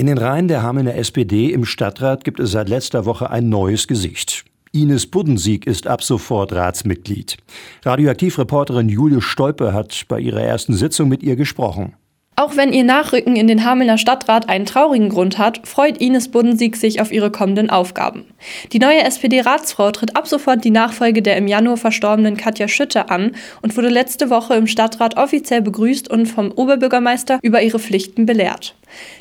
In den Reihen der Hamelner SPD im Stadtrat gibt es seit letzter Woche ein neues Gesicht. Ines Buddensieg ist ab sofort Ratsmitglied. Radioaktivreporterin Julie Stolpe hat bei ihrer ersten Sitzung mit ihr gesprochen. Auch wenn ihr Nachrücken in den Hamelner Stadtrat einen traurigen Grund hat, freut Ines Buddensieg sich auf ihre kommenden Aufgaben. Die neue SPD-Ratsfrau tritt ab sofort die Nachfolge der im Januar verstorbenen Katja Schütte an und wurde letzte Woche im Stadtrat offiziell begrüßt und vom Oberbürgermeister über ihre Pflichten belehrt.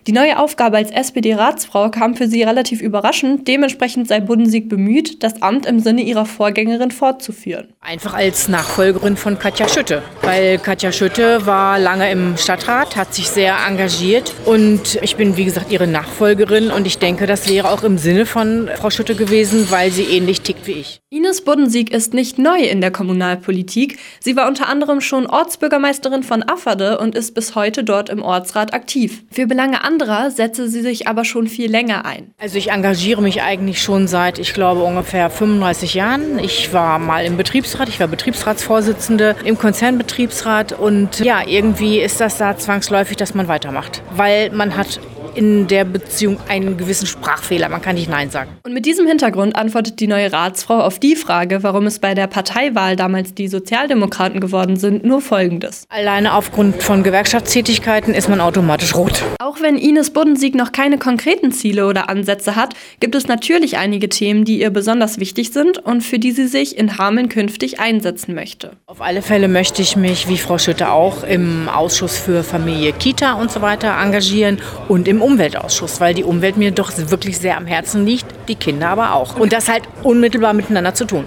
Die neue Aufgabe als SPD-Ratsfrau kam für sie relativ überraschend. Dementsprechend sei Buddensieg bemüht, das Amt im Sinne ihrer Vorgängerin fortzuführen. Einfach als Nachfolgerin von Katja Schütte. Weil Katja Schütte war lange im Stadtrat, hat sich sehr engagiert und ich bin, wie gesagt, ihre Nachfolgerin und ich denke, das wäre auch im Sinne von Frau Schütte gewesen, weil sie ähnlich tickt wie ich. Ines Buddensieg ist nicht neu in der Kommunalpolitik. Sie war unter anderem schon Ortsbürgermeisterin von Afferde und ist bis heute dort im Ortsrat aktiv. Für Belange anderer setze sie sich aber schon viel länger ein. Also ich engagiere mich eigentlich schon seit, ich glaube, ungefähr 35 Jahren. Ich war mal im Betriebsrat, ich war Betriebsratsvorsitzende im Konzernbetriebsrat und ja, irgendwie ist das da zwangsläufig, dass man weitermacht, weil man hat in der Beziehung einen gewissen Sprachfehler. Man kann nicht Nein sagen. Und mit diesem Hintergrund antwortet die neue Ratsfrau auf die Frage, warum es bei der Parteiwahl damals die Sozialdemokraten geworden sind, nur Folgendes. Alleine aufgrund von Gewerkschaftstätigkeiten ist man automatisch rot. Auch wenn Ines Buddensieg noch keine konkreten Ziele oder Ansätze hat, gibt es natürlich einige Themen, die ihr besonders wichtig sind und für die sie sich in Hameln künftig einsetzen möchte. Auf alle Fälle möchte ich mich, wie Frau Schütte auch, im Ausschuss für Familie, Kita und so weiter engagieren und im Umweltausschuss, weil die Umwelt mir doch wirklich sehr am Herzen liegt, die Kinder aber auch. Und das halt unmittelbar miteinander zu tun.